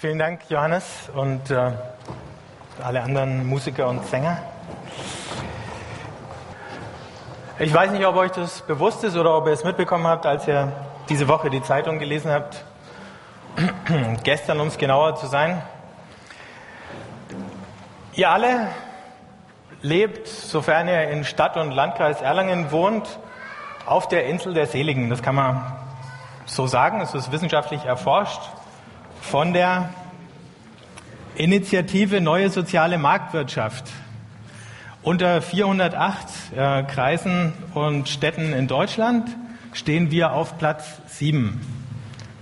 Vielen Dank, Johannes und äh, alle anderen Musiker und Sänger. Ich weiß nicht, ob euch das bewusst ist oder ob ihr es mitbekommen habt, als ihr diese Woche die Zeitung gelesen habt. Gestern, um es genauer zu sein. Ihr alle lebt, sofern ihr in Stadt und Landkreis Erlangen wohnt, auf der Insel der Seligen. Das kann man so sagen, es ist wissenschaftlich erforscht von der Initiative Neue Soziale Marktwirtschaft. Unter 408 äh, Kreisen und Städten in Deutschland stehen wir auf Platz 7.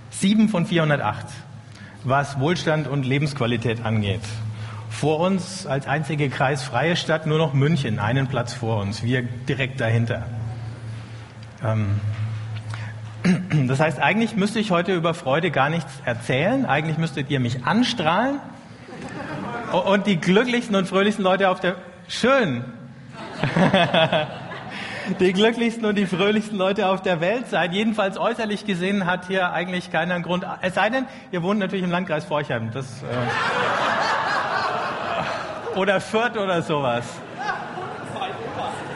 7 von 408, was Wohlstand und Lebensqualität angeht. Vor uns als einzige kreisfreie Stadt nur noch München, einen Platz vor uns, wir direkt dahinter. Ähm, das heißt, eigentlich müsste ich heute über Freude gar nichts erzählen. Eigentlich müsstet ihr mich anstrahlen. Und die glücklichsten und fröhlichsten Leute auf der... Schön. die glücklichsten und die fröhlichsten Leute auf der Welt sein. Jedenfalls äußerlich gesehen hat hier eigentlich keiner einen Grund. Es sei denn, ihr wohnt natürlich im Landkreis Forchheim. Das, äh, oder Fürth oder sowas.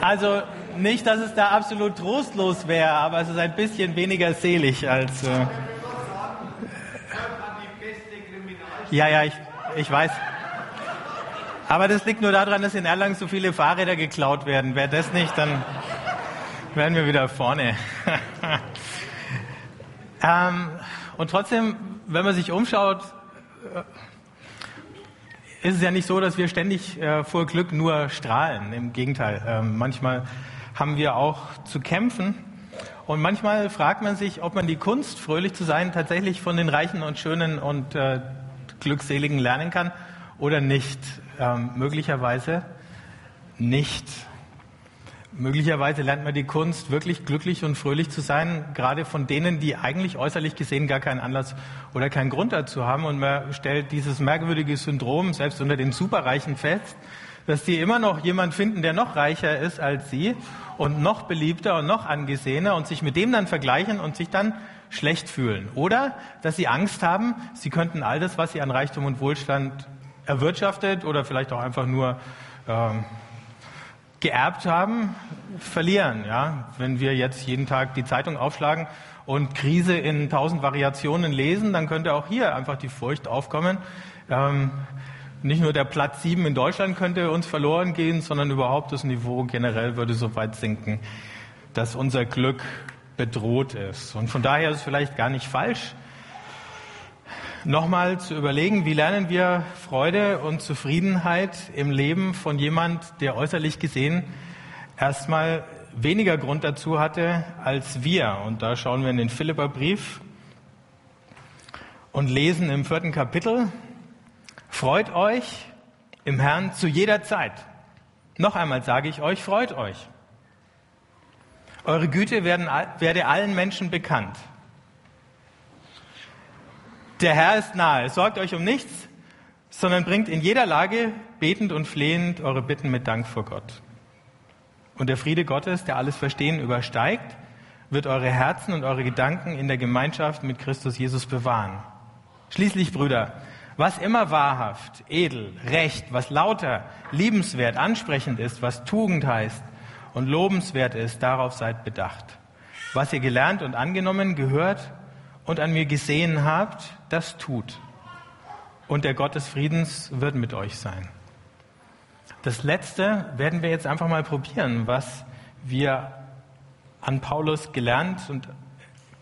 Also nicht, dass es da absolut trostlos wäre, aber es ist ein bisschen weniger selig als. Äh ja, ja, ich, ich weiß. Aber das liegt nur daran, dass in Erlangen so viele Fahrräder geklaut werden. Wäre das nicht, dann wären wir wieder vorne. ähm, und trotzdem, wenn man sich umschaut, äh, ist es ja nicht so, dass wir ständig äh, vor Glück nur strahlen. Im Gegenteil, äh, manchmal haben wir auch zu kämpfen. Und manchmal fragt man sich, ob man die Kunst, fröhlich zu sein, tatsächlich von den Reichen und Schönen und äh, Glückseligen lernen kann oder nicht. Ähm, möglicherweise nicht. Möglicherweise lernt man die Kunst, wirklich glücklich und fröhlich zu sein, gerade von denen, die eigentlich äußerlich gesehen gar keinen Anlass oder keinen Grund dazu haben. Und man stellt dieses merkwürdige Syndrom selbst unter den Superreichen fest, dass die immer noch jemand finden, der noch reicher ist als sie und noch beliebter und noch angesehener und sich mit dem dann vergleichen und sich dann schlecht fühlen. Oder dass sie Angst haben, sie könnten all das, was sie an Reichtum und Wohlstand erwirtschaftet oder vielleicht auch einfach nur ähm, geerbt haben, verlieren. Ja? Wenn wir jetzt jeden Tag die Zeitung aufschlagen und Krise in tausend Variationen lesen, dann könnte auch hier einfach die Furcht aufkommen. Ähm, nicht nur der Platz sieben in Deutschland könnte uns verloren gehen, sondern überhaupt das Niveau generell würde so weit sinken, dass unser Glück bedroht ist. Und von daher ist es vielleicht gar nicht falsch, nochmal zu überlegen, wie lernen wir Freude und Zufriedenheit im Leben von jemand, der äußerlich gesehen erstmal weniger Grund dazu hatte als wir. Und da schauen wir in den Philipperbrief und lesen im vierten Kapitel, freut euch im Herrn zu jeder Zeit. Noch einmal sage ich euch, freut euch. Eure Güte werden, werde allen Menschen bekannt. Der Herr ist nahe. Sorgt euch um nichts, sondern bringt in jeder Lage betend und flehend eure Bitten mit Dank vor Gott. Und der Friede Gottes, der alles Verstehen übersteigt, wird eure Herzen und eure Gedanken in der Gemeinschaft mit Christus Jesus bewahren. Schließlich, Brüder, was immer wahrhaft, edel, recht, was lauter, liebenswert, ansprechend ist, was Tugend heißt und lobenswert ist, darauf seid bedacht. Was ihr gelernt und angenommen, gehört und an mir gesehen habt, das tut. Und der Gott des Friedens wird mit euch sein. Das Letzte werden wir jetzt einfach mal probieren, was wir an Paulus gelernt und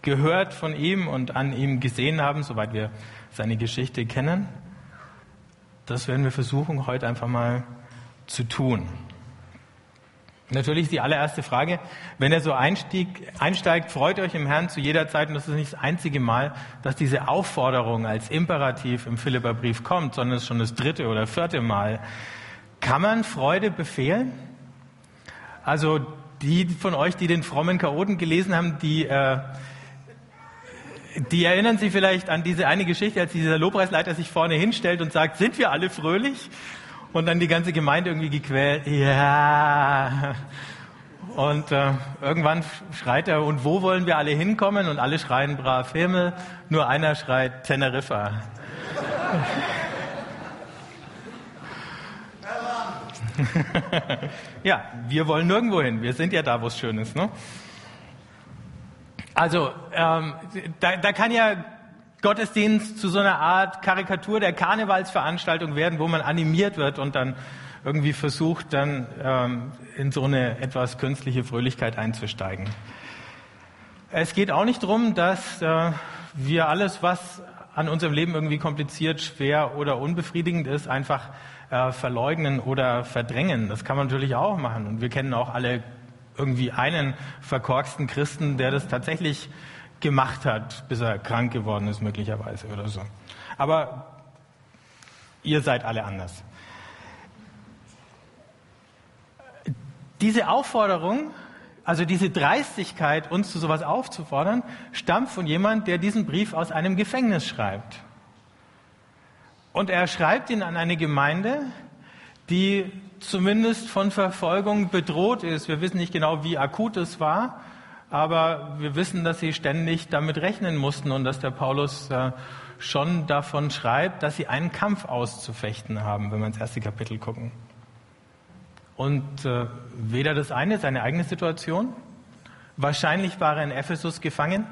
gehört von ihm und an ihm gesehen haben, soweit wir seine Geschichte kennen. Das werden wir versuchen, heute einfach mal zu tun. Natürlich die allererste Frage, wenn er so einstieg, einsteigt, freut euch im Herrn zu jeder Zeit, und das ist nicht das einzige Mal, dass diese Aufforderung als Imperativ im Philipperbrief kommt, sondern es ist schon das dritte oder vierte Mal. Kann man Freude befehlen? Also die von euch, die den frommen Chaoten gelesen haben, die, äh, die erinnern sich vielleicht an diese eine Geschichte, als dieser Lobpreisleiter sich vorne hinstellt und sagt, sind wir alle fröhlich? Und dann die ganze Gemeinde irgendwie gequält. Ja. Und äh, irgendwann schreit er, und wo wollen wir alle hinkommen? Und alle schreien brav Himmel, nur einer schreit Teneriffa. ja, wir wollen nirgendwo hin. Wir sind ja da, wo es schön ist. Ne? Also, ähm, da, da kann ja Gottesdienst zu so einer Art Karikatur der Karnevalsveranstaltung werden, wo man animiert wird und dann irgendwie versucht, dann ähm, in so eine etwas künstliche Fröhlichkeit einzusteigen. Es geht auch nicht darum, dass äh, wir alles, was an unserem Leben irgendwie kompliziert, schwer oder unbefriedigend ist, einfach äh, verleugnen oder verdrängen. Das kann man natürlich auch machen. Und wir kennen auch alle irgendwie einen verkorksten Christen, der das tatsächlich gemacht hat, bis er krank geworden ist möglicherweise oder so. Aber ihr seid alle anders. Diese Aufforderung, also diese Dreistigkeit, uns zu sowas aufzufordern, stammt von jemand, der diesen Brief aus einem Gefängnis schreibt. Und er schreibt ihn an eine Gemeinde, die zumindest von Verfolgung bedroht ist. Wir wissen nicht genau, wie akut es war, aber wir wissen, dass sie ständig damit rechnen mussten und dass der Paulus äh, schon davon schreibt, dass sie einen Kampf auszufechten haben, wenn wir ins erste Kapitel gucken. Und äh, weder das eine, seine eigene Situation, wahrscheinlich war er in Ephesus gefangen.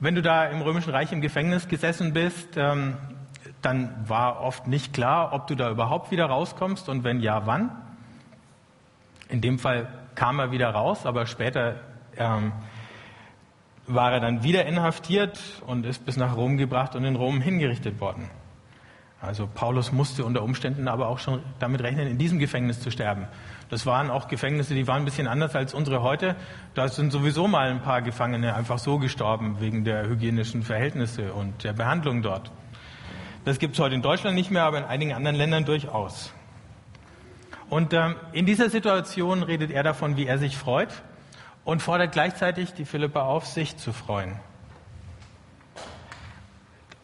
Wenn du da im Römischen Reich im Gefängnis gesessen bist, ähm, dann war oft nicht klar, ob du da überhaupt wieder rauskommst und wenn ja, wann. In dem Fall kam er wieder raus, aber später ähm, war er dann wieder inhaftiert und ist bis nach Rom gebracht und in Rom hingerichtet worden. Also Paulus musste unter Umständen aber auch schon damit rechnen, in diesem Gefängnis zu sterben. Das waren auch Gefängnisse, die waren ein bisschen anders als unsere heute. Da sind sowieso mal ein paar Gefangene einfach so gestorben wegen der hygienischen Verhältnisse und der Behandlung dort. Das gibt es heute in Deutschland nicht mehr, aber in einigen anderen Ländern durchaus. Und ähm, in dieser Situation redet er davon, wie er sich freut und fordert gleichzeitig die Philippa auf, sich zu freuen.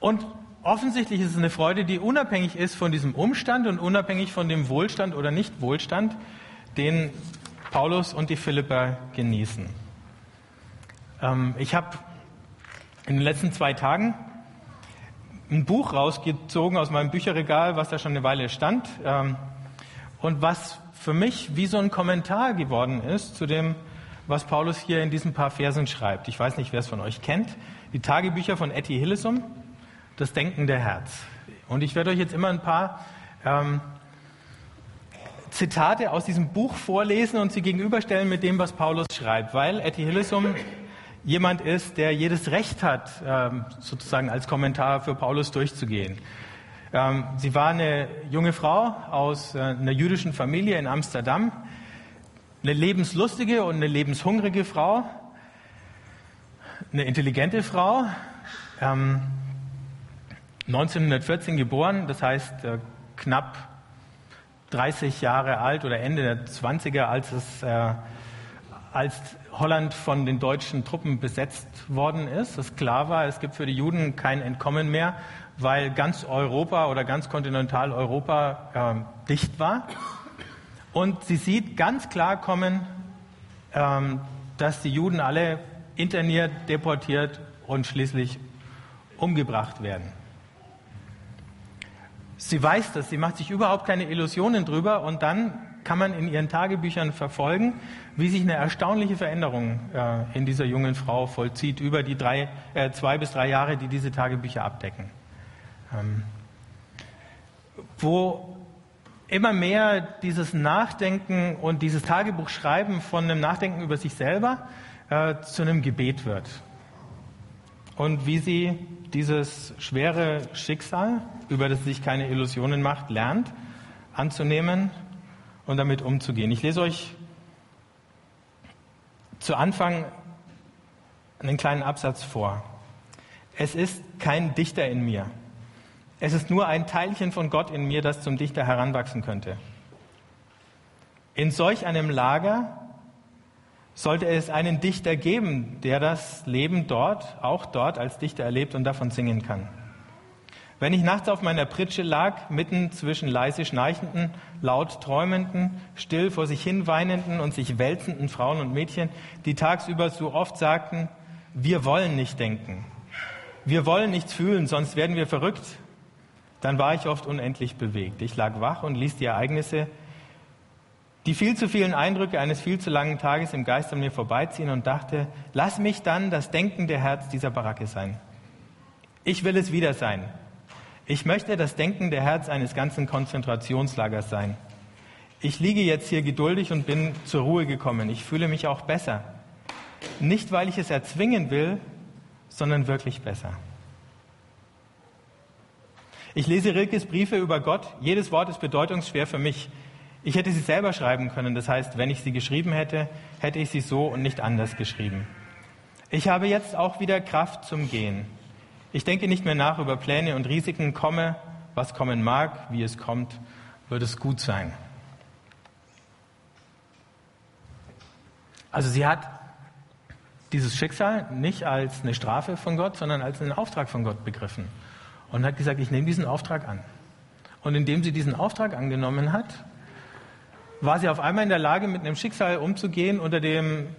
Und offensichtlich ist es eine Freude, die unabhängig ist von diesem Umstand und unabhängig von dem Wohlstand oder Nicht-Wohlstand, den Paulus und die Philippa genießen. Ähm, ich habe in den letzten zwei Tagen ein Buch rausgezogen aus meinem Bücherregal, was da schon eine Weile stand ähm, und was für mich wie so ein Kommentar geworden ist zu dem, was Paulus hier in diesen paar Versen schreibt. Ich weiß nicht, wer es von euch kennt. Die Tagebücher von Etty Hillesum, das Denken der Herz. Und ich werde euch jetzt immer ein paar ähm, Zitate aus diesem Buch vorlesen und sie gegenüberstellen mit dem, was Paulus schreibt, weil Etty Hillesum jemand ist, der jedes Recht hat, ähm, sozusagen als Kommentar für Paulus durchzugehen. Ähm, sie war eine junge Frau aus äh, einer jüdischen Familie in Amsterdam, eine lebenslustige und eine lebenshungrige Frau, eine intelligente Frau, 1914 ähm, geboren, das heißt äh, knapp 30 Jahre alt oder Ende der 20er, als es äh, als Holland von den deutschen Truppen besetzt worden ist, es klar war, es gibt für die Juden kein Entkommen mehr, weil ganz Europa oder ganz Kontinentaleuropa äh, dicht war. Und sie sieht ganz klar kommen, ähm, dass die Juden alle interniert, deportiert und schließlich umgebracht werden. Sie weiß das, sie macht sich überhaupt keine Illusionen drüber und dann kann man in ihren Tagebüchern verfolgen, wie sich eine erstaunliche Veränderung äh, in dieser jungen Frau vollzieht über die drei, äh, zwei bis drei Jahre, die diese Tagebücher abdecken. Ähm, wo immer mehr dieses Nachdenken und dieses Tagebuchschreiben von einem Nachdenken über sich selber äh, zu einem Gebet wird. Und wie sie dieses schwere Schicksal, über das sie sich keine Illusionen macht, lernt anzunehmen und damit umzugehen. Ich lese euch zu Anfang einen kleinen Absatz vor. Es ist kein Dichter in mir. Es ist nur ein Teilchen von Gott in mir, das zum Dichter heranwachsen könnte. In solch einem Lager sollte es einen Dichter geben, der das Leben dort, auch dort als Dichter erlebt und davon singen kann. Wenn ich nachts auf meiner Pritsche lag, mitten zwischen leise schnarchenden, laut träumenden, still vor sich hin weinenden und sich wälzenden Frauen und Mädchen, die tagsüber so oft sagten, wir wollen nicht denken, wir wollen nichts fühlen, sonst werden wir verrückt, dann war ich oft unendlich bewegt. Ich lag wach und ließ die Ereignisse, die viel zu vielen Eindrücke eines viel zu langen Tages im Geist an mir vorbeiziehen und dachte, lass mich dann das denkende Herz dieser Baracke sein. Ich will es wieder sein. Ich möchte das denkende Herz eines ganzen Konzentrationslagers sein. Ich liege jetzt hier geduldig und bin zur Ruhe gekommen. Ich fühle mich auch besser. Nicht, weil ich es erzwingen will, sondern wirklich besser. Ich lese Rilkes Briefe über Gott. Jedes Wort ist bedeutungsschwer für mich. Ich hätte sie selber schreiben können. Das heißt, wenn ich sie geschrieben hätte, hätte ich sie so und nicht anders geschrieben. Ich habe jetzt auch wieder Kraft zum Gehen. Ich denke nicht mehr nach über Pläne und Risiken. Komme, was kommen mag, wie es kommt, wird es gut sein. Also sie hat dieses Schicksal nicht als eine Strafe von Gott, sondern als einen Auftrag von Gott begriffen und hat gesagt, ich nehme diesen Auftrag an. Und indem sie diesen Auftrag angenommen hat, war sie auf einmal in der Lage, mit einem Schicksal umzugehen, unter dem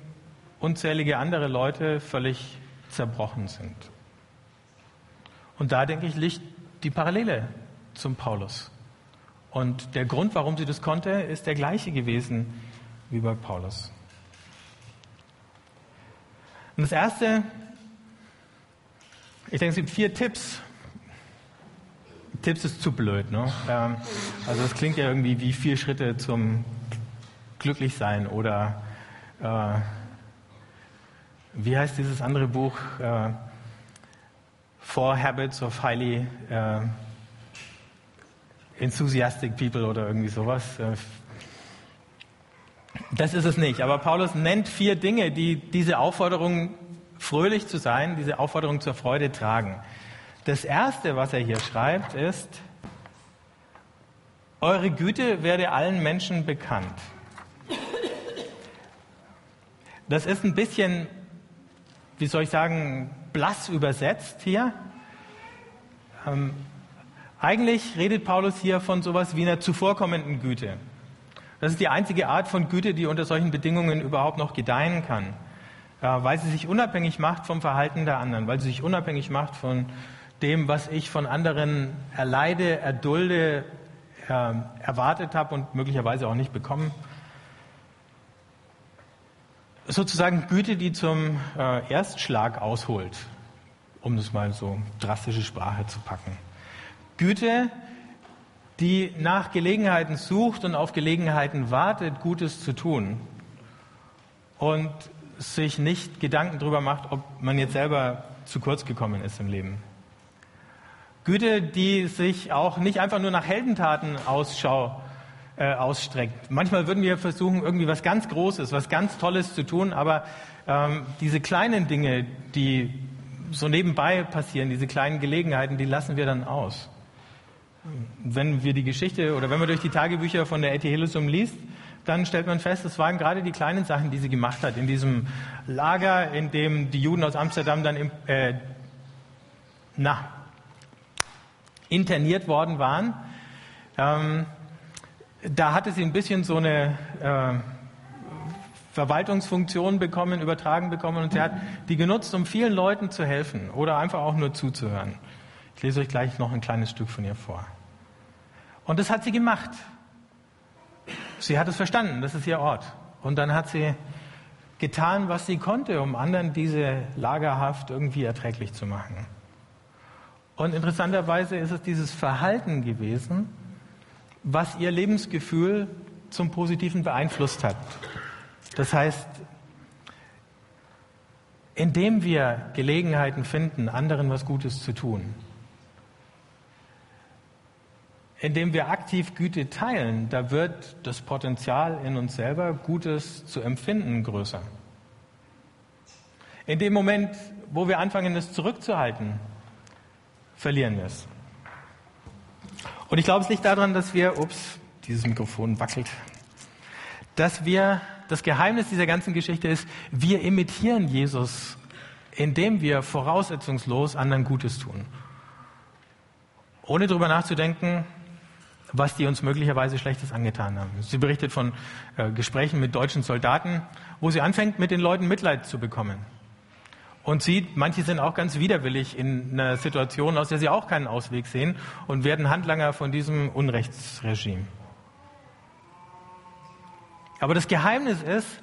unzählige andere Leute völlig zerbrochen sind. Und da, denke ich, liegt die Parallele zum Paulus. Und der Grund, warum sie das konnte, ist der gleiche gewesen wie bei Paulus. Und das Erste, ich denke, es gibt vier Tipps. Tipps ist zu blöd. Ne? Ähm, also es klingt ja irgendwie wie vier Schritte zum Glücklichsein oder äh, wie heißt dieses andere Buch? Äh, Four Habits of Highly äh, Enthusiastic People oder irgendwie sowas. Äh, das ist es nicht. Aber Paulus nennt vier Dinge, die diese Aufforderung, fröhlich zu sein, diese Aufforderung zur Freude tragen. Das erste, was er hier schreibt, ist, eure Güte werde allen Menschen bekannt. Das ist ein bisschen, wie soll ich sagen, blass übersetzt hier. Ähm, eigentlich redet Paulus hier von sowas wie einer zuvorkommenden Güte. Das ist die einzige Art von Güte, die unter solchen Bedingungen überhaupt noch gedeihen kann, ja, weil sie sich unabhängig macht vom Verhalten der anderen, weil sie sich unabhängig macht von dem, was ich von anderen erleide, erdulde, äh, erwartet habe und möglicherweise auch nicht bekommen. Sozusagen Güte, die zum äh, Erstschlag ausholt, um das mal so drastische Sprache zu packen. Güte, die nach Gelegenheiten sucht und auf Gelegenheiten wartet, Gutes zu tun und sich nicht Gedanken darüber macht, ob man jetzt selber zu kurz gekommen ist im Leben. Güte, die sich auch nicht einfach nur nach Heldentaten Ausschau äh, ausstreckt. Manchmal würden wir versuchen, irgendwie was ganz Großes, was ganz Tolles zu tun, aber ähm, diese kleinen Dinge, die so nebenbei passieren, diese kleinen Gelegenheiten, die lassen wir dann aus wenn wir die Geschichte oder wenn man durch die Tagebücher von der Etty liest, dann stellt man fest, es waren gerade die kleinen Sachen, die sie gemacht hat. In diesem Lager, in dem die Juden aus Amsterdam dann im, äh, na, interniert worden waren, ähm, da hatte sie ein bisschen so eine äh, Verwaltungsfunktion bekommen, übertragen bekommen und sie hat die genutzt, um vielen Leuten zu helfen oder einfach auch nur zuzuhören. Ich lese euch gleich noch ein kleines Stück von ihr vor. Und das hat sie gemacht. Sie hat es verstanden, das ist ihr Ort. Und dann hat sie getan, was sie konnte, um anderen diese Lagerhaft irgendwie erträglich zu machen. Und interessanterweise ist es dieses Verhalten gewesen, was ihr Lebensgefühl zum Positiven beeinflusst hat. Das heißt, indem wir Gelegenheiten finden, anderen was Gutes zu tun, indem wir aktiv Güte teilen, da wird das Potenzial in uns selber, Gutes zu empfinden, größer. In dem Moment, wo wir anfangen, es zurückzuhalten, verlieren wir es. Und ich glaube, es liegt daran, dass wir, ups, dieses Mikrofon wackelt, dass wir, das Geheimnis dieser ganzen Geschichte ist, wir imitieren Jesus, indem wir voraussetzungslos anderen Gutes tun. Ohne darüber nachzudenken, was die uns möglicherweise Schlechtes angetan haben. Sie berichtet von äh, Gesprächen mit deutschen Soldaten, wo sie anfängt, mit den Leuten Mitleid zu bekommen. Und sieht, manche sind auch ganz widerwillig in einer Situation, aus der sie auch keinen Ausweg sehen und werden Handlanger von diesem Unrechtsregime. Aber das Geheimnis ist,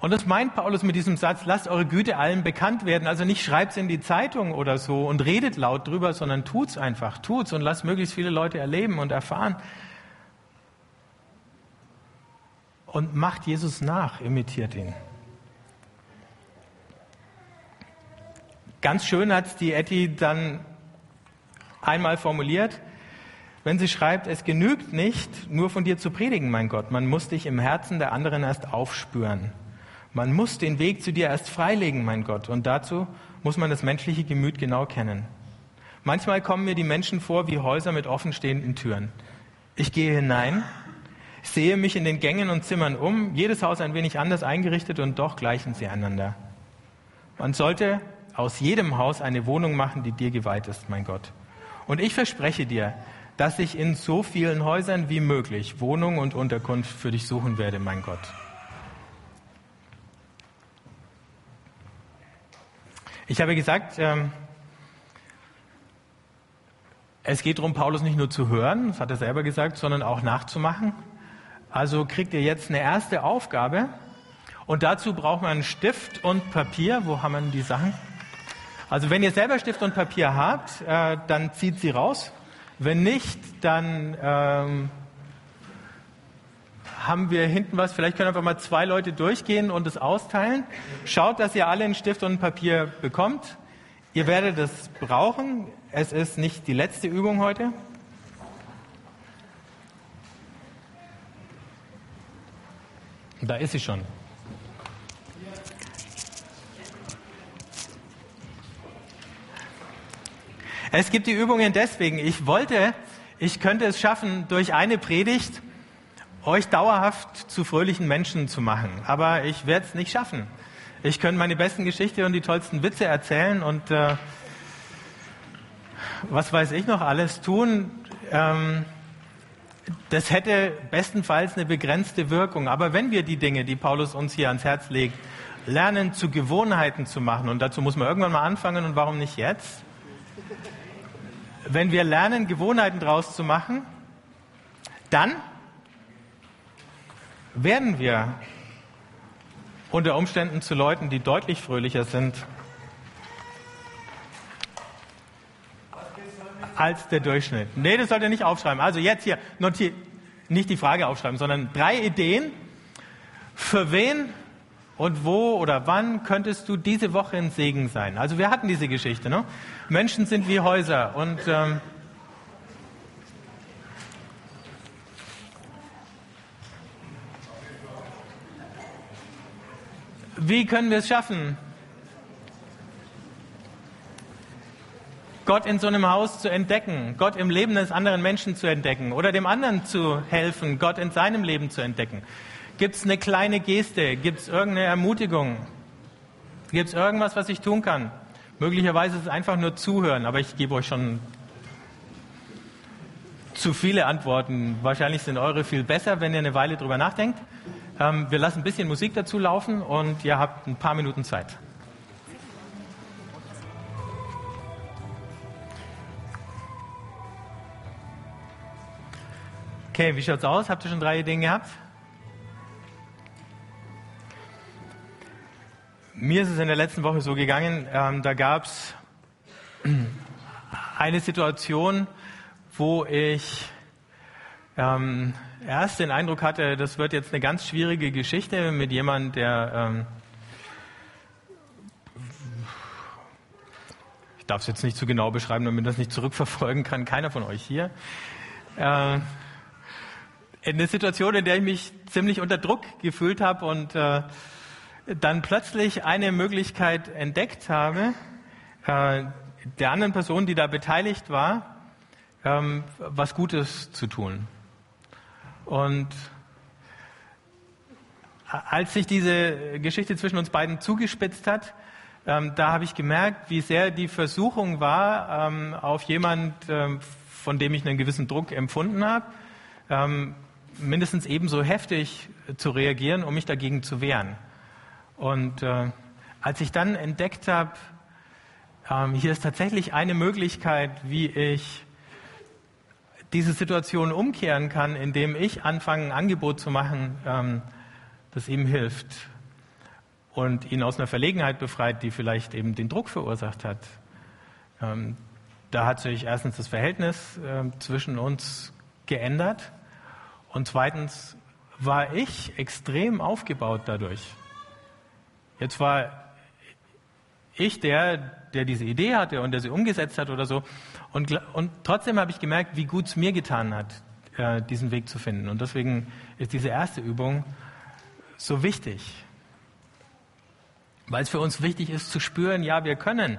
und das meint Paulus mit diesem Satz, lasst eure Güte allen bekannt werden. Also nicht schreibt's in die Zeitung oder so und redet laut drüber, sondern tut's einfach, tut's und lasst möglichst viele Leute erleben und erfahren. Und macht Jesus nach, imitiert ihn. Ganz schön hat die Etty dann einmal formuliert, wenn sie schreibt, es genügt nicht, nur von dir zu predigen, mein Gott. Man muss dich im Herzen der anderen erst aufspüren. Man muss den Weg zu dir erst freilegen, mein Gott. Und dazu muss man das menschliche Gemüt genau kennen. Manchmal kommen mir die Menschen vor wie Häuser mit offenstehenden Türen. Ich gehe hinein, sehe mich in den Gängen und Zimmern um, jedes Haus ein wenig anders eingerichtet und doch gleichen sie einander. Man sollte aus jedem Haus eine Wohnung machen, die dir geweiht ist, mein Gott. Und ich verspreche dir, dass ich in so vielen Häusern wie möglich Wohnung und Unterkunft für dich suchen werde, mein Gott. Ich habe gesagt, ähm, es geht darum, Paulus nicht nur zu hören, das hat er selber gesagt, sondern auch nachzumachen. Also kriegt ihr jetzt eine erste Aufgabe und dazu braucht man einen Stift und Papier. Wo haben wir die Sachen? Also wenn ihr selber Stift und Papier habt, äh, dann zieht sie raus. Wenn nicht, dann ähm, haben wir hinten was. Vielleicht können einfach mal zwei Leute durchgehen und es austeilen. Schaut, dass ihr alle einen Stift und ein Papier bekommt. Ihr werdet es brauchen. Es ist nicht die letzte Übung heute. Da ist sie schon. Es gibt die Übungen deswegen. Ich wollte, ich könnte es schaffen, durch eine Predigt euch dauerhaft zu fröhlichen Menschen zu machen. Aber ich werde es nicht schaffen. Ich könnte meine besten Geschichte und die tollsten Witze erzählen und äh, was weiß ich noch alles tun. Ähm, das hätte bestenfalls eine begrenzte Wirkung. Aber wenn wir die Dinge, die Paulus uns hier ans Herz legt, lernen zu Gewohnheiten zu machen, und dazu muss man irgendwann mal anfangen, und warum nicht jetzt? Wenn wir lernen, Gewohnheiten draus zu machen, dann werden wir unter Umständen zu Leuten, die deutlich fröhlicher sind als der Durchschnitt. Nee, das sollt ihr nicht aufschreiben. Also jetzt hier, notier, nicht die Frage aufschreiben, sondern drei Ideen, für wen und wo oder wann könntest du diese Woche ein Segen sein? Also wir hatten diese Geschichte. Ne? Menschen sind wie Häuser und ähm, wie können wir es schaffen? Gott in so einem Haus zu entdecken, Gott im Leben des anderen Menschen zu entdecken oder dem anderen zu helfen, Gott in seinem Leben zu entdecken. Gibt es eine kleine Geste? Gibt es irgendeine Ermutigung? Gibt es irgendwas, was ich tun kann? Möglicherweise ist es einfach nur zuhören, aber ich gebe euch schon zu viele Antworten. Wahrscheinlich sind eure viel besser, wenn ihr eine Weile drüber nachdenkt. Ähm, wir lassen ein bisschen Musik dazu laufen und ihr habt ein paar Minuten Zeit. Okay, wie schaut's aus? Habt ihr schon drei Ideen gehabt? Mir ist es in der letzten Woche so gegangen, ähm, da gab es eine Situation, wo ich ähm, erst den Eindruck hatte, das wird jetzt eine ganz schwierige Geschichte mit jemandem, der ähm, ich darf es jetzt nicht zu genau beschreiben, damit das nicht zurückverfolgen kann, keiner von euch hier. Äh, eine Situation, in der ich mich ziemlich unter Druck gefühlt habe und äh, dann plötzlich eine Möglichkeit entdeckt habe, äh, der anderen Person, die da beteiligt war, ähm, was Gutes zu tun. Und als sich diese Geschichte zwischen uns beiden zugespitzt hat, ähm, da habe ich gemerkt, wie sehr die Versuchung war, ähm, auf jemand, ähm, von dem ich einen gewissen Druck empfunden habe, ähm, mindestens ebenso heftig zu reagieren, um mich dagegen zu wehren. Und äh, als ich dann entdeckt habe, ähm, hier ist tatsächlich eine Möglichkeit, wie ich diese Situation umkehren kann, indem ich anfange, ein Angebot zu machen, ähm, das ihm hilft und ihn aus einer Verlegenheit befreit, die vielleicht eben den Druck verursacht hat. Ähm, da hat sich erstens das Verhältnis äh, zwischen uns geändert und zweitens war ich extrem aufgebaut dadurch. Jetzt war ich der, der diese Idee hatte und der sie umgesetzt hat oder so. Und, und trotzdem habe ich gemerkt, wie gut es mir getan hat, äh, diesen Weg zu finden. Und deswegen ist diese erste Übung so wichtig. Weil es für uns wichtig ist zu spüren, ja, wir können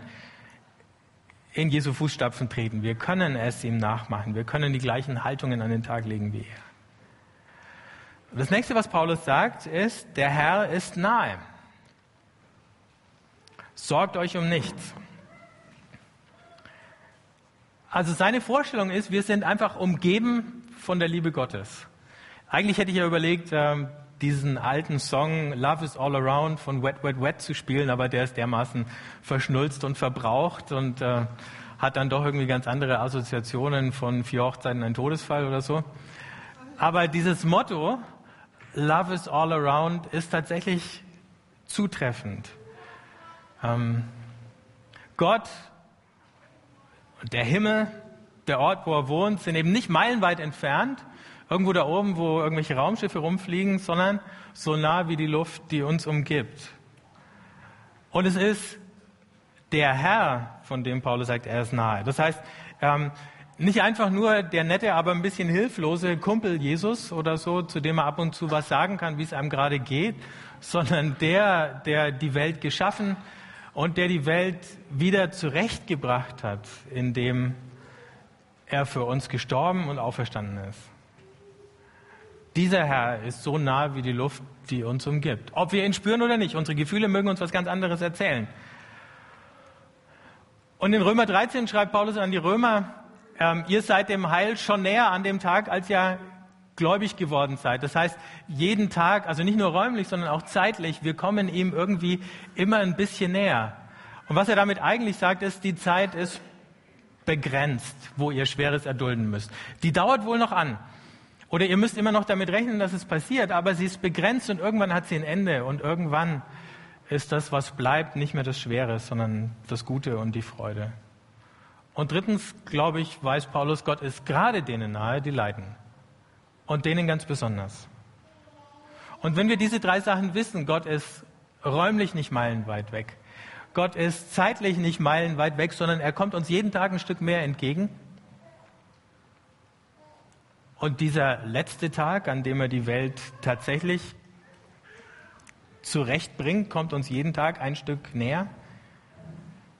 in Jesu Fußstapfen treten. Wir können es ihm nachmachen. Wir können die gleichen Haltungen an den Tag legen wie er. Das nächste, was Paulus sagt, ist, der Herr ist nahe. Sorgt euch um nichts. Also seine Vorstellung ist, wir sind einfach umgeben von der Liebe Gottes. Eigentlich hätte ich ja überlegt, ähm, diesen alten Song Love is All Around von Wet, Wet, Wet zu spielen, aber der ist dermaßen verschnulzt und verbraucht und äh, hat dann doch irgendwie ganz andere Assoziationen von vier Hochzeiten, ein Todesfall oder so. Aber dieses Motto, Love is All Around, ist tatsächlich zutreffend. Ähm, Gott und der Himmel, der Ort, wo er wohnt, sind eben nicht meilenweit entfernt, irgendwo da oben, wo irgendwelche Raumschiffe rumfliegen, sondern so nah wie die Luft, die uns umgibt. Und es ist der Herr, von dem Paulus sagt, er ist nahe. Das heißt, ähm, nicht einfach nur der nette, aber ein bisschen hilflose Kumpel Jesus oder so, zu dem er ab und zu was sagen kann, wie es einem gerade geht, sondern der, der die Welt geschaffen und der die Welt wieder zurechtgebracht hat, indem er für uns gestorben und auferstanden ist. Dieser Herr ist so nah wie die Luft, die uns umgibt. Ob wir ihn spüren oder nicht, unsere Gefühle mögen uns was ganz anderes erzählen. Und in Römer 13 schreibt Paulus an die Römer, ähm, ihr seid dem Heil schon näher an dem Tag, als ihr gläubig geworden seid. Das heißt, jeden Tag, also nicht nur räumlich, sondern auch zeitlich, wir kommen ihm irgendwie immer ein bisschen näher. Und was er damit eigentlich sagt, ist, die Zeit ist begrenzt, wo ihr Schweres erdulden müsst. Die dauert wohl noch an. Oder ihr müsst immer noch damit rechnen, dass es passiert, aber sie ist begrenzt und irgendwann hat sie ein Ende und irgendwann ist das, was bleibt, nicht mehr das Schwere, sondern das Gute und die Freude. Und drittens, glaube ich, weiß Paulus, Gott ist gerade denen nahe, die leiden. Und denen ganz besonders. Und wenn wir diese drei Sachen wissen, Gott ist räumlich nicht meilenweit weg. Gott ist zeitlich nicht meilenweit weg, sondern er kommt uns jeden Tag ein Stück mehr entgegen. Und dieser letzte Tag, an dem er die Welt tatsächlich zurechtbringt, kommt uns jeden Tag ein Stück näher.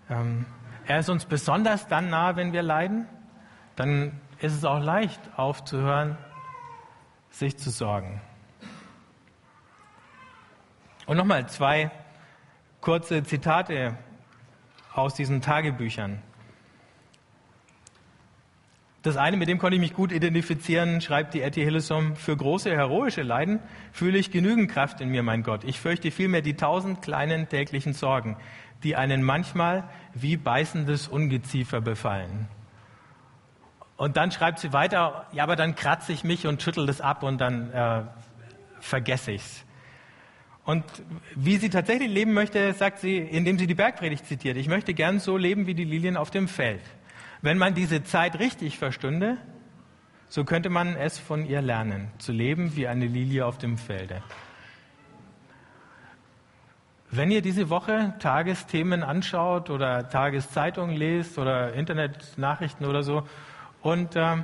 Ähm, er ist uns besonders dann nah, wenn wir leiden. Dann ist es auch leicht aufzuhören, sich zu sorgen. Und nochmal zwei kurze Zitate aus diesen Tagebüchern. Das eine, mit dem konnte ich mich gut identifizieren, schreibt die Etty Hillesum, für große heroische Leiden fühle ich genügend Kraft in mir, mein Gott. Ich fürchte vielmehr die tausend kleinen täglichen Sorgen, die einen manchmal wie beißendes Ungeziefer befallen. Und dann schreibt sie weiter, ja, aber dann kratze ich mich und schüttel das ab und dann äh, vergesse ich's. Und wie sie tatsächlich leben möchte, sagt sie, indem sie die Bergpredigt zitiert. Ich möchte gern so leben wie die Lilien auf dem Feld. Wenn man diese Zeit richtig verstünde, so könnte man es von ihr lernen, zu leben wie eine Lilie auf dem Felde. Wenn ihr diese Woche Tagesthemen anschaut oder Tageszeitungen lest oder Internetnachrichten oder so und äh,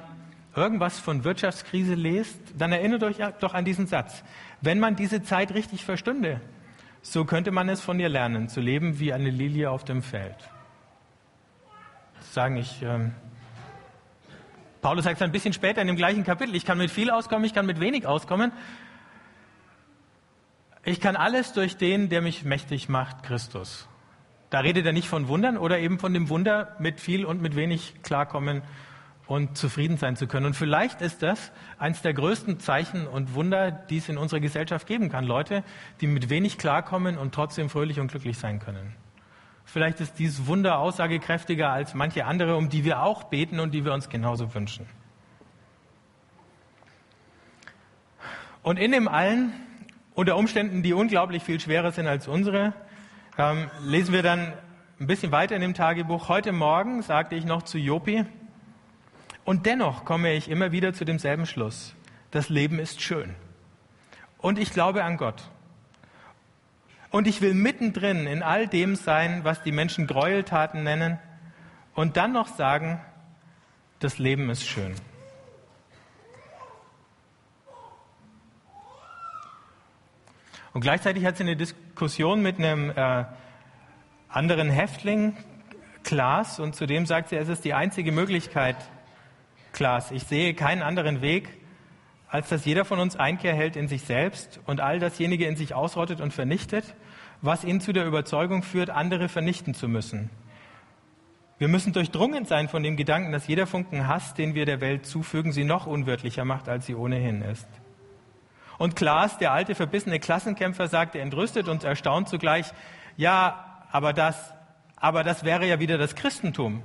irgendwas von Wirtschaftskrise lest, dann erinnert euch doch an diesen Satz. Wenn man diese Zeit richtig verstünde, so könnte man es von ihr lernen, zu leben wie eine Lilie auf dem Feld sagen, ich, ähm, Paulus sagt es ein bisschen später in dem gleichen Kapitel, ich kann mit viel auskommen, ich kann mit wenig auskommen. Ich kann alles durch den, der mich mächtig macht, Christus. Da redet er nicht von Wundern oder eben von dem Wunder mit viel und mit wenig klarkommen und zufrieden sein zu können. Und vielleicht ist das eines der größten Zeichen und Wunder, die es in unserer Gesellschaft geben kann. Leute, die mit wenig klarkommen und trotzdem fröhlich und glücklich sein können. Vielleicht ist dieses Wunder aussagekräftiger als manche andere, um die wir auch beten und die wir uns genauso wünschen. Und in dem allen, unter Umständen, die unglaublich viel schwerer sind als unsere, ähm, lesen wir dann ein bisschen weiter in dem Tagebuch. Heute Morgen sagte ich noch zu Jopi, und dennoch komme ich immer wieder zu demselben Schluss. Das Leben ist schön. Und ich glaube an Gott. Und ich will mittendrin in all dem sein, was die Menschen Gräueltaten nennen, und dann noch sagen, das Leben ist schön. Und gleichzeitig hat sie eine Diskussion mit einem äh, anderen Häftling, Klaas, und zudem sagt sie, es ist die einzige Möglichkeit, Klaas, ich sehe keinen anderen Weg, als dass jeder von uns Einkehr hält in sich selbst und all dasjenige in sich ausrottet und vernichtet, was ihn zu der Überzeugung führt, andere vernichten zu müssen. Wir müssen durchdrungen sein von dem Gedanken, dass jeder Funken Hass, den wir der Welt zufügen, sie noch unwirtlicher macht, als sie ohnehin ist. Und Klaas, der alte verbissene Klassenkämpfer, sagte entrüstet und erstaunt zugleich, ja, aber das, aber das wäre ja wieder das Christentum.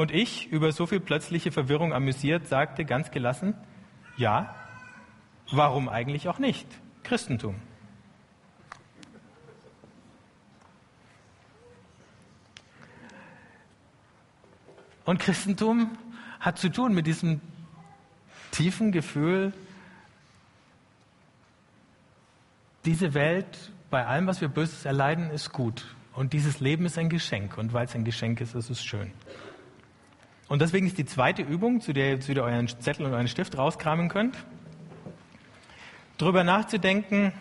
Und ich, über so viel plötzliche Verwirrung amüsiert, sagte ganz gelassen, ja, warum eigentlich auch nicht? Christentum. Und Christentum hat zu tun mit diesem tiefen Gefühl, diese Welt, bei allem, was wir Böses erleiden, ist gut. Und dieses Leben ist ein Geschenk. Und weil es ein Geschenk ist, ist es schön. Und deswegen ist die zweite Übung, zu der ihr jetzt wieder euren Zettel und euren Stift rauskramen könnt, darüber nachzudenken,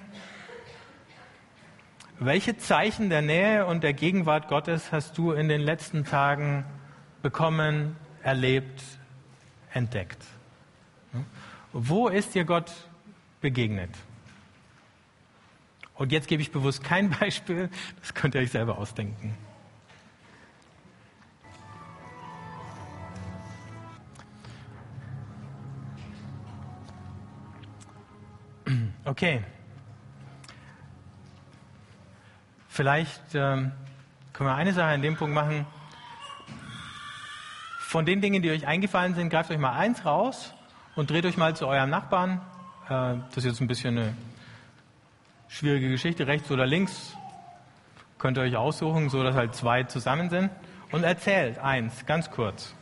welche Zeichen der Nähe und der Gegenwart Gottes hast du in den letzten Tagen bekommen, erlebt, entdeckt? Wo ist dir Gott begegnet? Und jetzt gebe ich bewusst kein Beispiel, das könnt ihr euch selber ausdenken. Okay. Vielleicht ähm, können wir eine Sache an dem Punkt machen. Von den Dingen, die euch eingefallen sind, greift euch mal eins raus und dreht euch mal zu eurem Nachbarn. Äh, das ist jetzt ein bisschen eine schwierige Geschichte, rechts oder links. Könnt ihr euch aussuchen, so dass halt zwei zusammen sind. Und erzählt eins, ganz kurz.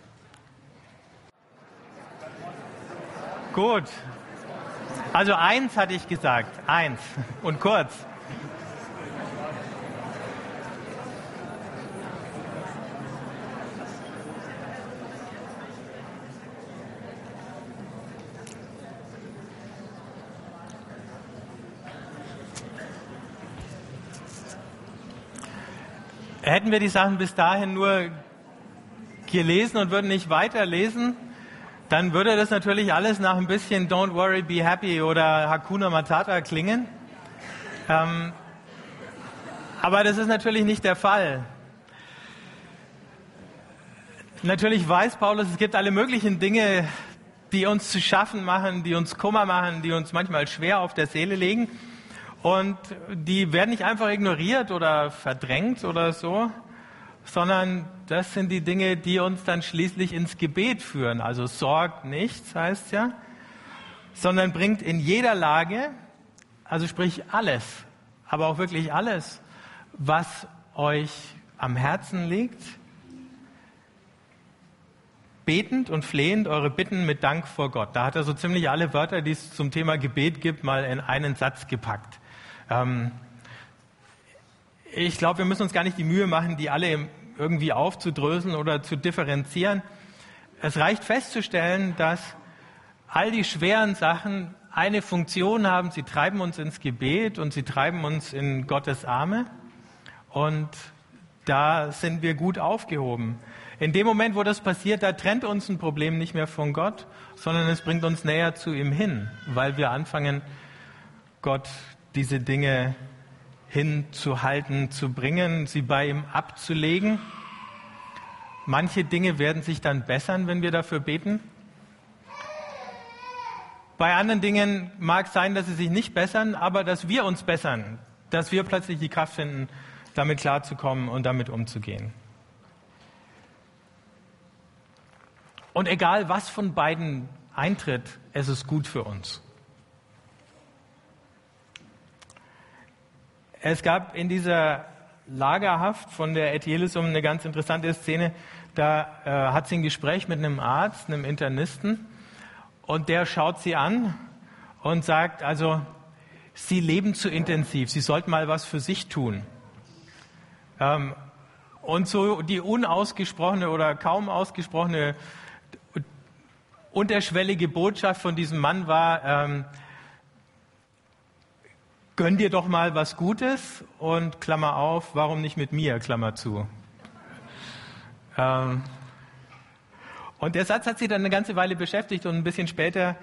Gut, also eins hatte ich gesagt, eins und kurz. Hätten wir die Sachen bis dahin nur gelesen und würden nicht weiterlesen, dann würde das natürlich alles nach ein bisschen Don't worry, be happy oder Hakuna Matata klingen. Ähm, aber das ist natürlich nicht der Fall. Natürlich weiß Paulus, es gibt alle möglichen Dinge, die uns zu schaffen machen, die uns Kummer machen, die uns manchmal schwer auf der Seele legen. Und die werden nicht einfach ignoriert oder verdrängt oder so, sondern das sind die Dinge, die uns dann schließlich ins Gebet führen. Also sorgt nichts, heißt ja, sondern bringt in jeder Lage, also sprich alles, aber auch wirklich alles, was euch am Herzen liegt, betend und flehend eure Bitten mit Dank vor Gott. Da hat er so ziemlich alle Wörter, die es zum Thema Gebet gibt, mal in einen Satz gepackt. Ähm, ich glaube, wir müssen uns gar nicht die Mühe machen, die alle irgendwie aufzudröseln oder zu differenzieren. Es reicht festzustellen, dass all die schweren Sachen eine Funktion haben. Sie treiben uns ins Gebet und sie treiben uns in Gottes Arme. Und da sind wir gut aufgehoben. In dem Moment, wo das passiert, da trennt uns ein Problem nicht mehr von Gott, sondern es bringt uns näher zu ihm hin, weil wir anfangen, Gott diese Dinge hinzuhalten, zu bringen, sie bei ihm abzulegen. manche Dinge werden sich dann bessern, wenn wir dafür beten. Bei anderen Dingen mag es sein, dass sie sich nicht bessern, aber dass wir uns bessern, dass wir plötzlich die Kraft finden, damit klarzukommen und damit umzugehen. Und egal, was von beiden eintritt, es ist gut für uns. Es gab in dieser Lagerhaft von der Ethielisum eine ganz interessante Szene. Da äh, hat sie ein Gespräch mit einem Arzt, einem Internisten, und der schaut sie an und sagt, also, Sie leben zu intensiv, Sie sollten mal was für sich tun. Ähm, und so die unausgesprochene oder kaum ausgesprochene unterschwellige Botschaft von diesem Mann war, ähm, gönn dir doch mal was Gutes und Klammer auf, warum nicht mit mir, Klammer zu. Ähm, und der Satz hat sie dann eine ganze Weile beschäftigt und ein bisschen später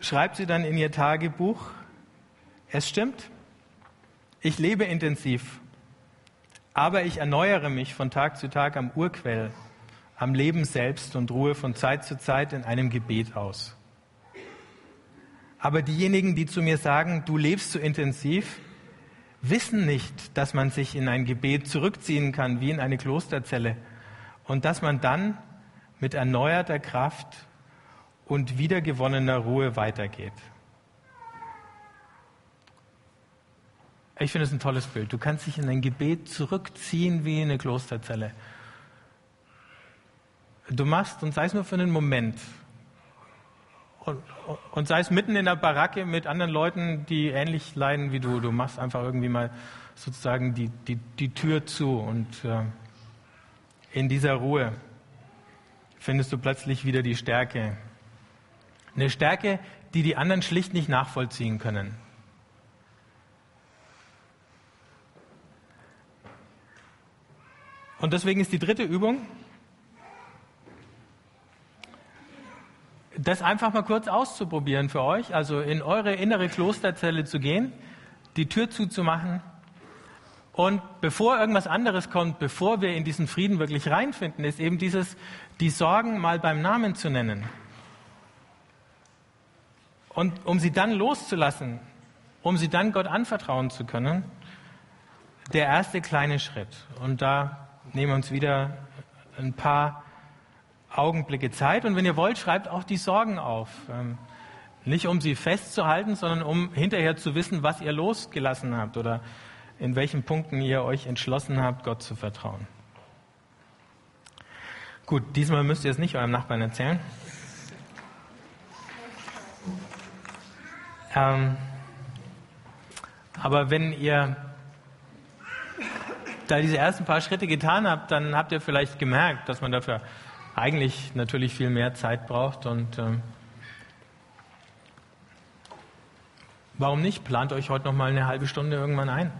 schreibt sie dann in ihr Tagebuch, es stimmt, ich lebe intensiv, aber ich erneuere mich von Tag zu Tag am Urquell, am Leben selbst und ruhe von Zeit zu Zeit in einem Gebet aus. Aber diejenigen, die zu mir sagen, du lebst zu intensiv, wissen nicht, dass man sich in ein Gebet zurückziehen kann, wie in eine Klosterzelle, und dass man dann mit erneuerter Kraft und wiedergewonnener Ruhe weitergeht. Ich finde es ein tolles Bild. Du kannst dich in ein Gebet zurückziehen wie in eine Klosterzelle. Du machst, und sei es nur für einen Moment, und, und sei es mitten in der Baracke mit anderen Leuten, die ähnlich leiden wie du. Du machst einfach irgendwie mal sozusagen die, die, die Tür zu und äh, in dieser Ruhe findest du plötzlich wieder die Stärke. Eine Stärke, die die anderen schlicht nicht nachvollziehen können. Und deswegen ist die dritte Übung, das einfach mal kurz auszuprobieren für euch, also in eure innere Klosterzelle zu gehen, die Tür zuzumachen und bevor irgendwas anderes kommt, bevor wir in diesen Frieden wirklich reinfinden, ist eben dieses, die Sorgen mal beim Namen zu nennen. Und um sie dann loszulassen, um sie dann Gott anvertrauen zu können, der erste kleine Schritt. Und da nehmen wir uns wieder ein paar Augenblicke Zeit. Und wenn ihr wollt, schreibt auch die Sorgen auf. Ähm, nicht um sie festzuhalten, sondern um hinterher zu wissen, was ihr losgelassen habt oder in welchen Punkten ihr euch entschlossen habt, Gott zu vertrauen. Gut, diesmal müsst ihr es nicht eurem Nachbarn erzählen. Ähm, aber wenn ihr da diese ersten paar Schritte getan habt, dann habt ihr vielleicht gemerkt, dass man dafür eigentlich natürlich viel mehr Zeit braucht. Und ähm, warum nicht? Plant euch heute noch mal eine halbe Stunde irgendwann ein.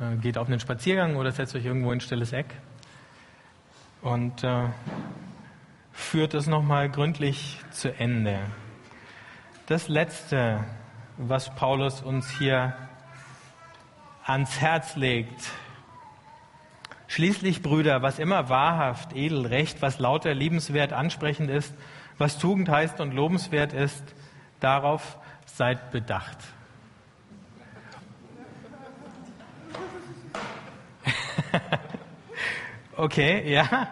Äh, geht auf einen Spaziergang oder setzt euch irgendwo in ein stilles Eck und äh, führt es noch mal gründlich zu Ende. Das Letzte, was Paulus uns hier ans Herz legt, Schließlich, Brüder, was immer wahrhaft, edel, recht, was lauter, liebenswert, ansprechend ist, was Tugend heißt und lobenswert ist, darauf seid bedacht. okay, ja.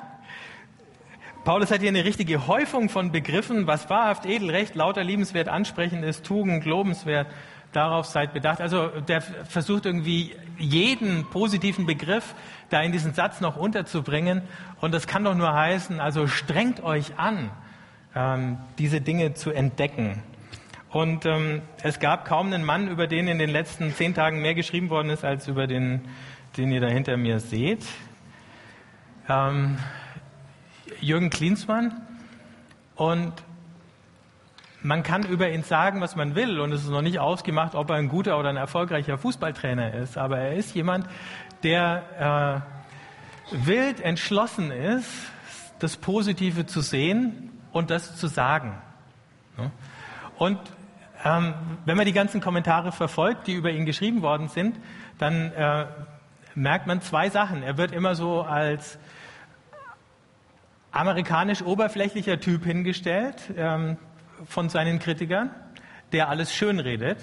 Paulus hat hier eine richtige Häufung von Begriffen, was wahrhaft, edel, recht, lauter, liebenswert, ansprechend ist, Tugend, lobenswert, darauf seid bedacht. Also der versucht irgendwie jeden positiven Begriff da in diesen Satz noch unterzubringen. Und das kann doch nur heißen, also strengt euch an, ähm, diese Dinge zu entdecken. Und ähm, es gab kaum einen Mann, über den in den letzten zehn Tagen mehr geschrieben worden ist, als über den, den ihr da hinter mir seht. Ähm, Jürgen Klinsmann. Und man kann über ihn sagen, was man will, und es ist noch nicht ausgemacht, ob er ein guter oder ein erfolgreicher Fußballtrainer ist, aber er ist jemand, der äh, wild entschlossen ist, das Positive zu sehen und das zu sagen. Und ähm, wenn man die ganzen Kommentare verfolgt, die über ihn geschrieben worden sind, dann äh, merkt man zwei Sachen. Er wird immer so als amerikanisch oberflächlicher Typ hingestellt ähm, von seinen Kritikern, der alles schön redet.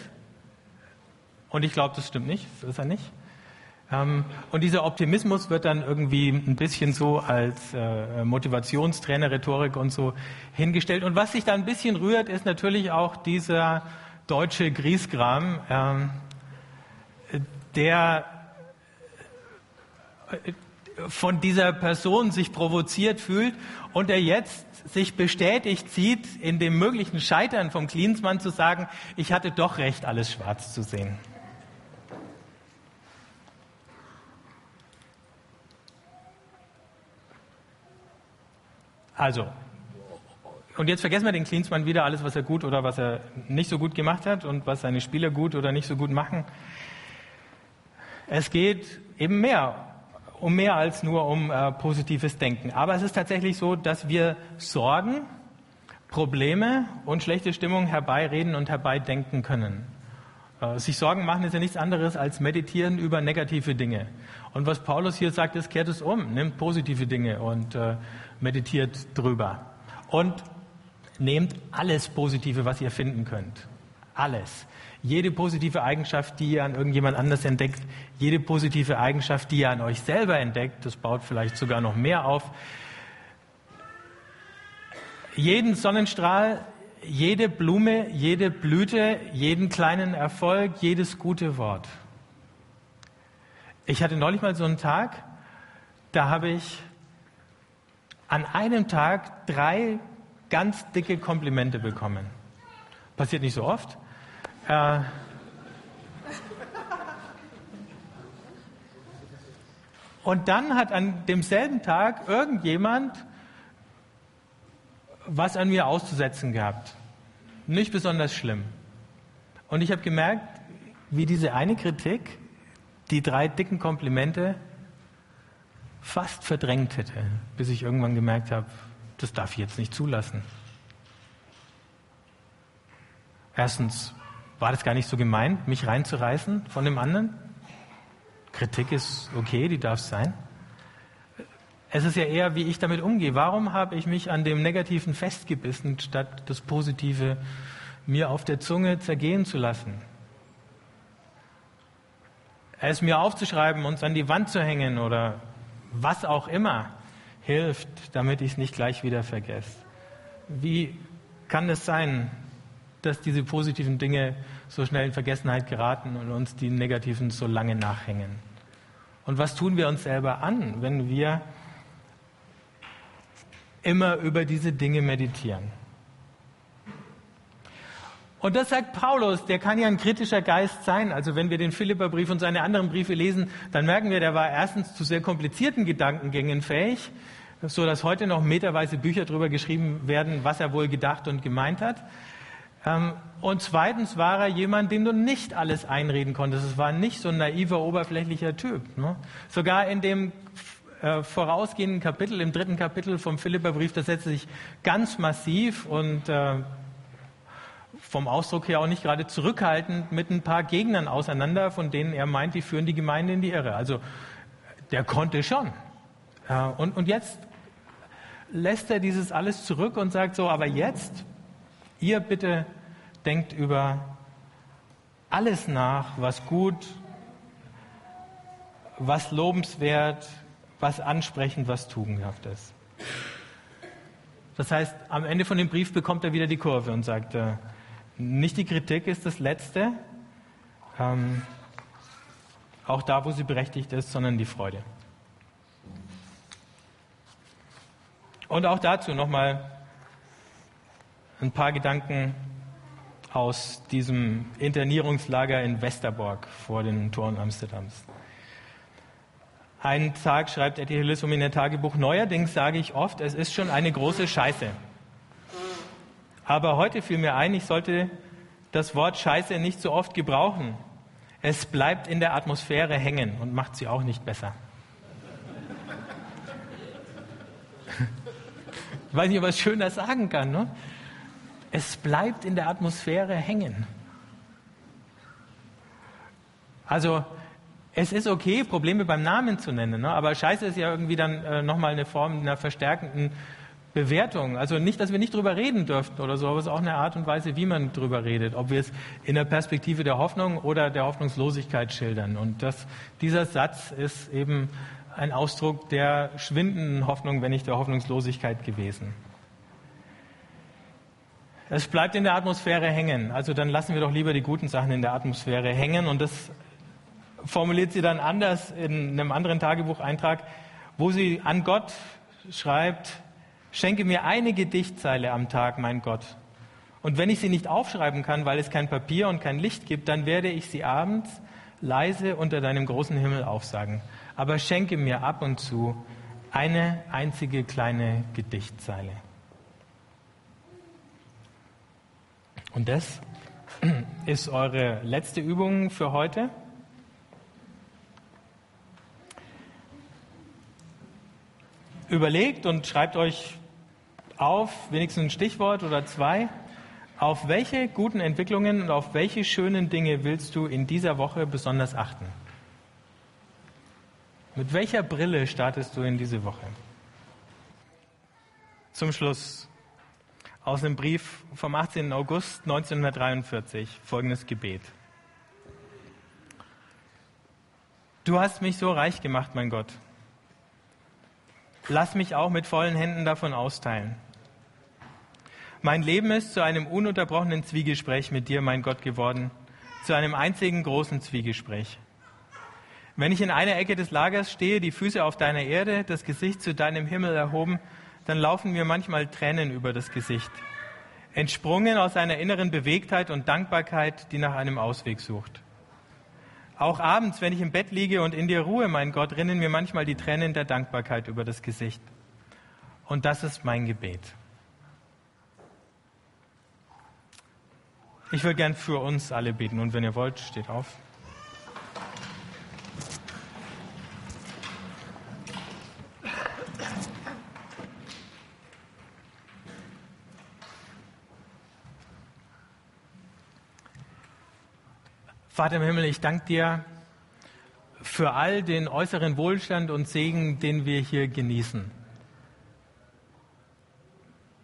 Und ich glaube, das stimmt nicht, das ist er nicht. Ähm, und dieser Optimismus wird dann irgendwie ein bisschen so als äh, Motivationstrainer, Rhetorik und so hingestellt. Und was sich da ein bisschen rührt, ist natürlich auch dieser deutsche Griesgram, ähm, der äh, von dieser Person sich provoziert fühlt und der jetzt sich bestätigt sieht, in dem möglichen Scheitern vom Klinsmann zu sagen, ich hatte doch recht, alles schwarz zu sehen. Also, und jetzt vergessen wir den Klinsmann wieder, alles, was er gut oder was er nicht so gut gemacht hat und was seine Spieler gut oder nicht so gut machen. Es geht eben mehr, um mehr als nur um äh, positives Denken. Aber es ist tatsächlich so, dass wir Sorgen, Probleme und schlechte Stimmung herbeireden und herbeidenken können. Äh, sich Sorgen machen ist ja nichts anderes als meditieren über negative Dinge. Und was Paulus hier sagt, ist, kehrt es um, nimmt positive Dinge und äh, meditiert drüber. Und nehmt alles Positive, was ihr finden könnt. Alles. Jede positive Eigenschaft, die ihr an irgendjemand anders entdeckt, jede positive Eigenschaft, die ihr an euch selber entdeckt, das baut vielleicht sogar noch mehr auf. Jeden Sonnenstrahl, jede Blume, jede Blüte, jeden kleinen Erfolg, jedes gute Wort. Ich hatte neulich mal so einen Tag, da habe ich an einem Tag drei ganz dicke Komplimente bekommen. Passiert nicht so oft. Äh, und dann hat an demselben Tag irgendjemand was an mir auszusetzen gehabt. Nicht besonders schlimm. Und ich habe gemerkt, wie diese eine Kritik die drei dicken Komplimente fast verdrängt hätte, bis ich irgendwann gemerkt habe, das darf ich jetzt nicht zulassen. Erstens war das gar nicht so gemeint, mich reinzureißen von dem anderen. Kritik ist okay, die darf sein. Es ist ja eher, wie ich damit umgehe. Warum habe ich mich an dem Negativen festgebissen, statt das Positive mir auf der Zunge zergehen zu lassen? Es mir aufzuschreiben und an die Wand zu hängen oder was auch immer hilft, damit ich es nicht gleich wieder vergesse. Wie kann es sein, dass diese positiven Dinge so schnell in Vergessenheit geraten und uns die negativen so lange nachhängen? Und was tun wir uns selber an, wenn wir immer über diese Dinge meditieren? Und das sagt Paulus, der kann ja ein kritischer Geist sein. Also wenn wir den Philipperbrief und seine anderen Briefe lesen, dann merken wir, der war erstens zu sehr komplizierten Gedankengängen fähig, so dass heute noch meterweise Bücher darüber geschrieben werden, was er wohl gedacht und gemeint hat. Ähm, und zweitens war er jemand, dem du nicht alles einreden konntest. Es war nicht so ein naiver, oberflächlicher Typ. Ne? Sogar in dem äh, vorausgehenden Kapitel, im dritten Kapitel vom Philipperbrief, das setzt sich ganz massiv und äh, vom Ausdruck her auch nicht gerade zurückhaltend mit ein paar Gegnern auseinander, von denen er meint, die führen die Gemeinde in die Irre. Also der konnte schon. Und, und jetzt lässt er dieses alles zurück und sagt so, aber jetzt, ihr bitte denkt über alles nach, was gut, was lobenswert, was ansprechend, was tugendhaft ist. Das heißt, am Ende von dem Brief bekommt er wieder die Kurve und sagt, äh, nicht die Kritik ist das Letzte, ähm, auch da, wo sie berechtigt ist, sondern die Freude. Und auch dazu nochmal ein paar Gedanken aus diesem Internierungslager in Westerbork vor den Toren Amsterdams. Einen Tag schreibt Etty Hillesum in ihr Tagebuch, neuerdings sage ich oft, es ist schon eine große Scheiße. Aber heute fiel mir ein, ich sollte das Wort Scheiße nicht so oft gebrauchen. Es bleibt in der Atmosphäre hängen und macht sie auch nicht besser. Ich weiß nicht, ob man es schöner sagen kann. Ne? Es bleibt in der Atmosphäre hängen. Also es ist okay, Probleme beim Namen zu nennen, ne? aber Scheiße ist ja irgendwie dann äh, nochmal eine Form einer verstärkenden Bewertung. Also nicht, dass wir nicht drüber reden dürften oder so, aber es ist auch eine Art und Weise, wie man drüber redet. Ob wir es in der Perspektive der Hoffnung oder der Hoffnungslosigkeit schildern. Und das, dieser Satz ist eben ein Ausdruck der schwindenden Hoffnung, wenn nicht der Hoffnungslosigkeit gewesen. Es bleibt in der Atmosphäre hängen. Also dann lassen wir doch lieber die guten Sachen in der Atmosphäre hängen. Und das formuliert sie dann anders in einem anderen Tagebucheintrag, wo sie an Gott schreibt, Schenke mir eine Gedichtzeile am Tag, mein Gott. Und wenn ich sie nicht aufschreiben kann, weil es kein Papier und kein Licht gibt, dann werde ich sie abends leise unter deinem großen Himmel aufsagen. Aber schenke mir ab und zu eine einzige kleine Gedichtzeile. Und das ist eure letzte Übung für heute. Überlegt und schreibt euch auf, wenigstens ein Stichwort oder zwei, auf welche guten Entwicklungen und auf welche schönen Dinge willst du in dieser Woche besonders achten? Mit welcher Brille startest du in diese Woche? Zum Schluss aus einem Brief vom 18. August 1943 folgendes Gebet. Du hast mich so reich gemacht, mein Gott. Lass mich auch mit vollen Händen davon austeilen. Mein Leben ist zu einem ununterbrochenen Zwiegespräch mit dir, mein Gott, geworden, zu einem einzigen großen Zwiegespräch. Wenn ich in einer Ecke des Lagers stehe, die Füße auf deiner Erde, das Gesicht zu deinem Himmel erhoben, dann laufen mir manchmal Tränen über das Gesicht, entsprungen aus einer inneren Bewegtheit und Dankbarkeit, die nach einem Ausweg sucht. Auch abends, wenn ich im Bett liege und in dir ruhe, mein Gott, rinnen mir manchmal die Tränen der Dankbarkeit über das Gesicht. Und das ist mein Gebet. Ich würde gern für uns alle beten und wenn ihr wollt, steht auf. Vater im Himmel, ich danke dir für all den äußeren Wohlstand und Segen, den wir hier genießen.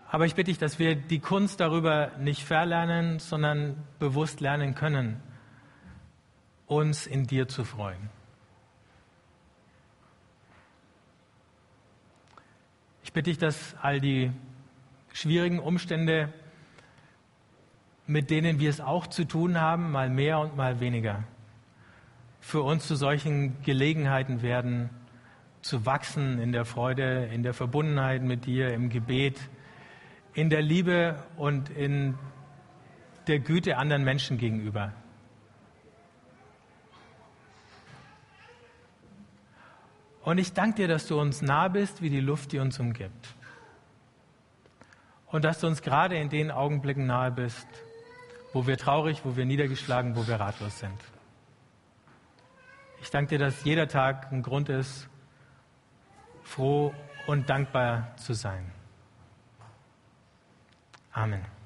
Aber ich bitte dich, dass wir die Kunst darüber nicht verlernen, sondern bewusst lernen können, uns in dir zu freuen. Ich bitte dich, dass all die schwierigen Umstände, mit denen wir es auch zu tun haben, mal mehr und mal weniger, für uns zu solchen Gelegenheiten werden, zu wachsen in der Freude, in der Verbundenheit mit dir, im Gebet, in der Liebe und in der Güte anderen Menschen gegenüber. Und ich danke dir, dass du uns nah bist, wie die Luft, die uns umgibt. Und dass du uns gerade in den Augenblicken nahe bist, wo wir traurig, wo wir niedergeschlagen, wo wir ratlos sind. Ich danke dir, dass jeder Tag ein Grund ist, froh und dankbar zu sein. Amen.